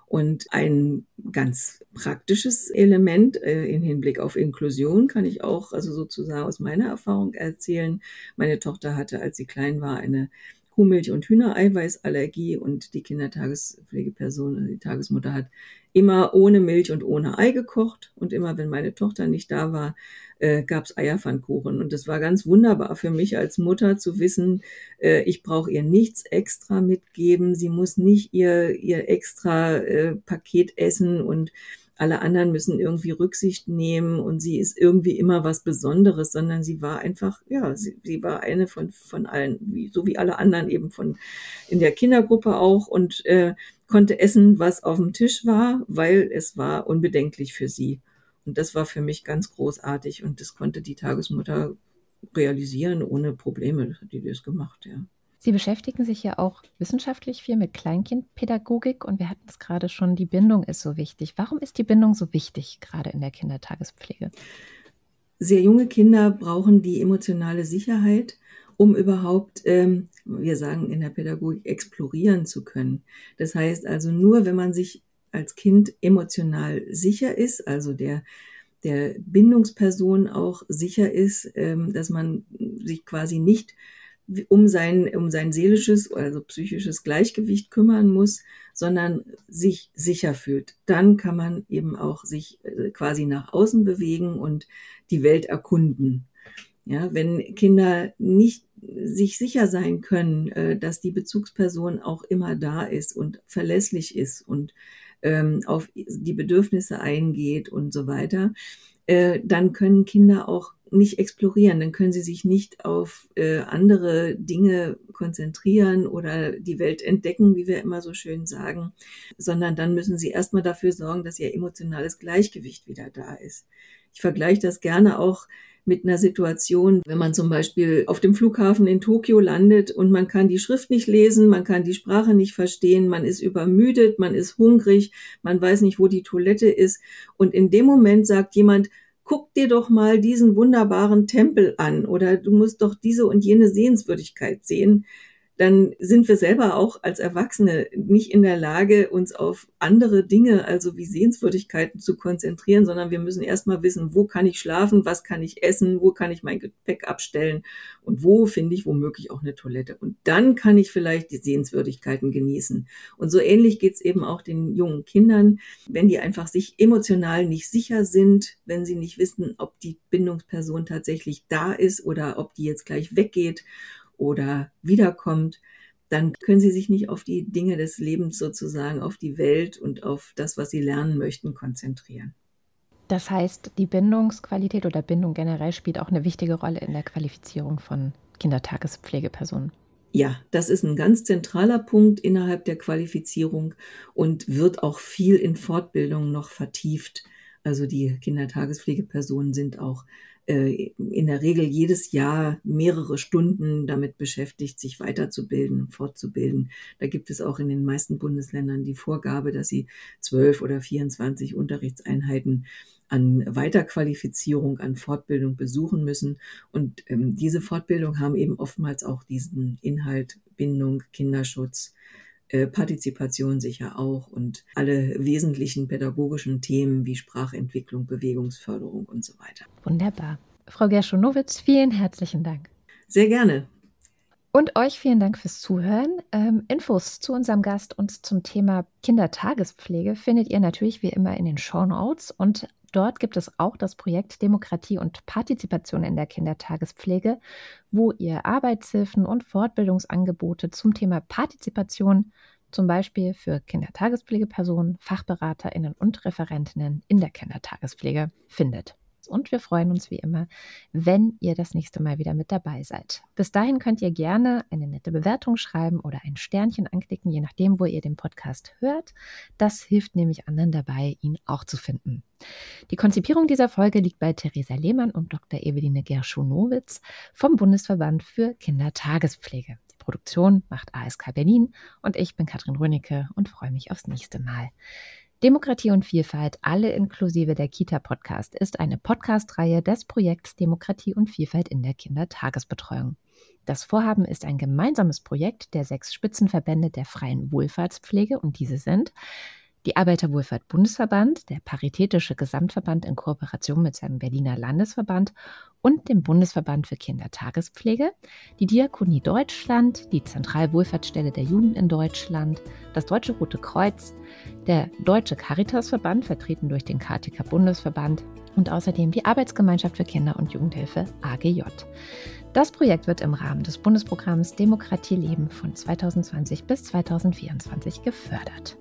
Und ein ganz praktisches Element äh, in Hinblick auf Inklusion kann ich auch, also sozusagen aus meiner Erfahrung erzählen. Meine Tochter hatte, als sie klein war, eine Kuhmilch- und Hühnereiweißallergie und die Kindertagespflegeperson, also die Tagesmutter hat immer ohne Milch und ohne Ei gekocht und immer, wenn meine Tochter nicht da war, äh, gab es Eierpfannkuchen. Und das war ganz wunderbar für mich als Mutter zu wissen, äh, ich brauche ihr nichts extra mitgeben, sie muss nicht ihr, ihr extra äh, Paket essen und alle anderen müssen irgendwie Rücksicht nehmen und sie ist irgendwie immer was Besonderes, sondern sie war einfach, ja, sie, sie war eine von, von allen, wie, so wie alle anderen eben von in der Kindergruppe auch und äh, konnte essen, was auf dem Tisch war, weil es war unbedenklich für sie. Und das war für mich ganz großartig und das konnte die Tagesmutter realisieren ohne Probleme. Das hat die das gemacht, ja. Sie beschäftigen sich ja auch wissenschaftlich viel mit Kleinkindpädagogik und wir hatten es gerade schon, die Bindung ist so wichtig. Warum ist die Bindung so wichtig, gerade in der Kindertagespflege? Sehr junge Kinder brauchen die emotionale Sicherheit, um überhaupt, ähm, wir sagen in der Pädagogik, explorieren zu können. Das heißt also nur, wenn man sich als Kind emotional sicher ist, also der der Bindungsperson auch sicher ist, ähm, dass man sich quasi nicht um sein, um sein seelisches, also psychisches Gleichgewicht kümmern muss, sondern sich sicher fühlt. Dann kann man eben auch sich äh, quasi nach außen bewegen und die Welt erkunden. Ja, wenn Kinder nicht sich sicher sein können, äh, dass die Bezugsperson auch immer da ist und verlässlich ist und ähm, auf die Bedürfnisse eingeht und so weiter, äh, dann können Kinder auch nicht explorieren, dann können sie sich nicht auf äh, andere Dinge konzentrieren oder die Welt entdecken, wie wir immer so schön sagen, sondern dann müssen sie erstmal dafür sorgen, dass ihr emotionales Gleichgewicht wieder da ist. Ich vergleiche das gerne auch mit einer Situation, wenn man zum Beispiel auf dem Flughafen in Tokio landet und man kann die Schrift nicht lesen, man kann die Sprache nicht verstehen, man ist übermüdet, man ist hungrig, man weiß nicht, wo die Toilette ist. Und in dem Moment sagt jemand, guck dir doch mal diesen wunderbaren Tempel an oder du musst doch diese und jene Sehenswürdigkeit sehen dann sind wir selber auch als Erwachsene nicht in der Lage, uns auf andere Dinge, also wie Sehenswürdigkeiten zu konzentrieren, sondern wir müssen erstmal wissen, wo kann ich schlafen, was kann ich essen, wo kann ich mein Gepäck abstellen und wo finde ich womöglich auch eine Toilette. Und dann kann ich vielleicht die Sehenswürdigkeiten genießen. Und so ähnlich geht's eben auch den jungen Kindern, wenn die einfach sich emotional nicht sicher sind, wenn sie nicht wissen, ob die Bindungsperson tatsächlich da ist oder ob die jetzt gleich weggeht oder wiederkommt, dann können sie sich nicht auf die Dinge des Lebens sozusagen, auf die Welt und auf das, was sie lernen möchten, konzentrieren. Das heißt, die Bindungsqualität oder Bindung generell spielt auch eine wichtige Rolle in der Qualifizierung von Kindertagespflegepersonen. Ja, das ist ein ganz zentraler Punkt innerhalb der Qualifizierung und wird auch viel in Fortbildung noch vertieft. Also die Kindertagespflegepersonen sind auch äh, in der Regel jedes Jahr mehrere Stunden damit beschäftigt, sich weiterzubilden, fortzubilden. Da gibt es auch in den meisten Bundesländern die Vorgabe, dass sie zwölf oder 24 Unterrichtseinheiten an Weiterqualifizierung, an Fortbildung besuchen müssen. Und ähm, diese Fortbildung haben eben oftmals auch diesen Inhalt Bindung, Kinderschutz, äh, Partizipation sicher auch und alle wesentlichen pädagogischen Themen wie Sprachentwicklung, Bewegungsförderung und so weiter. Wunderbar. Frau Gerschonowitz, vielen herzlichen Dank. Sehr gerne. Und euch vielen Dank fürs Zuhören. Ähm, Infos zu unserem Gast und zum Thema Kindertagespflege findet ihr natürlich wie immer in den Show Notes. Und dort gibt es auch das Projekt Demokratie und Partizipation in der Kindertagespflege, wo ihr Arbeitshilfen und Fortbildungsangebote zum Thema Partizipation, zum Beispiel für Kindertagespflegepersonen, FachberaterInnen und Referentinnen in der Kindertagespflege findet und wir freuen uns wie immer, wenn ihr das nächste Mal wieder mit dabei seid. Bis dahin könnt ihr gerne eine nette Bewertung schreiben oder ein Sternchen anklicken, je nachdem, wo ihr den Podcast hört. Das hilft nämlich anderen dabei, ihn auch zu finden. Die Konzipierung dieser Folge liegt bei Theresa Lehmann und Dr. Eveline Gerschonowitz vom Bundesverband für Kindertagespflege. Die Produktion macht ASK Berlin und ich bin Katrin Rönicke und freue mich aufs nächste Mal. Demokratie und Vielfalt, alle inklusive der Kita-Podcast, ist eine Podcast-Reihe des Projekts Demokratie und Vielfalt in der Kindertagesbetreuung. Das Vorhaben ist ein gemeinsames Projekt der sechs Spitzenverbände der freien Wohlfahrtspflege und diese sind die Arbeiterwohlfahrt Bundesverband, der Paritätische Gesamtverband in Kooperation mit seinem Berliner Landesverband und dem Bundesverband für Kindertagespflege, die Diakonie Deutschland, die Zentralwohlfahrtsstelle der Juden in Deutschland, das Deutsche Rote Kreuz, der Deutsche Caritasverband, vertreten durch den KTK Bundesverband und außerdem die Arbeitsgemeinschaft für Kinder- und Jugendhilfe AGJ. Das Projekt wird im Rahmen des Bundesprogramms Demokratie leben von 2020 bis 2024 gefördert.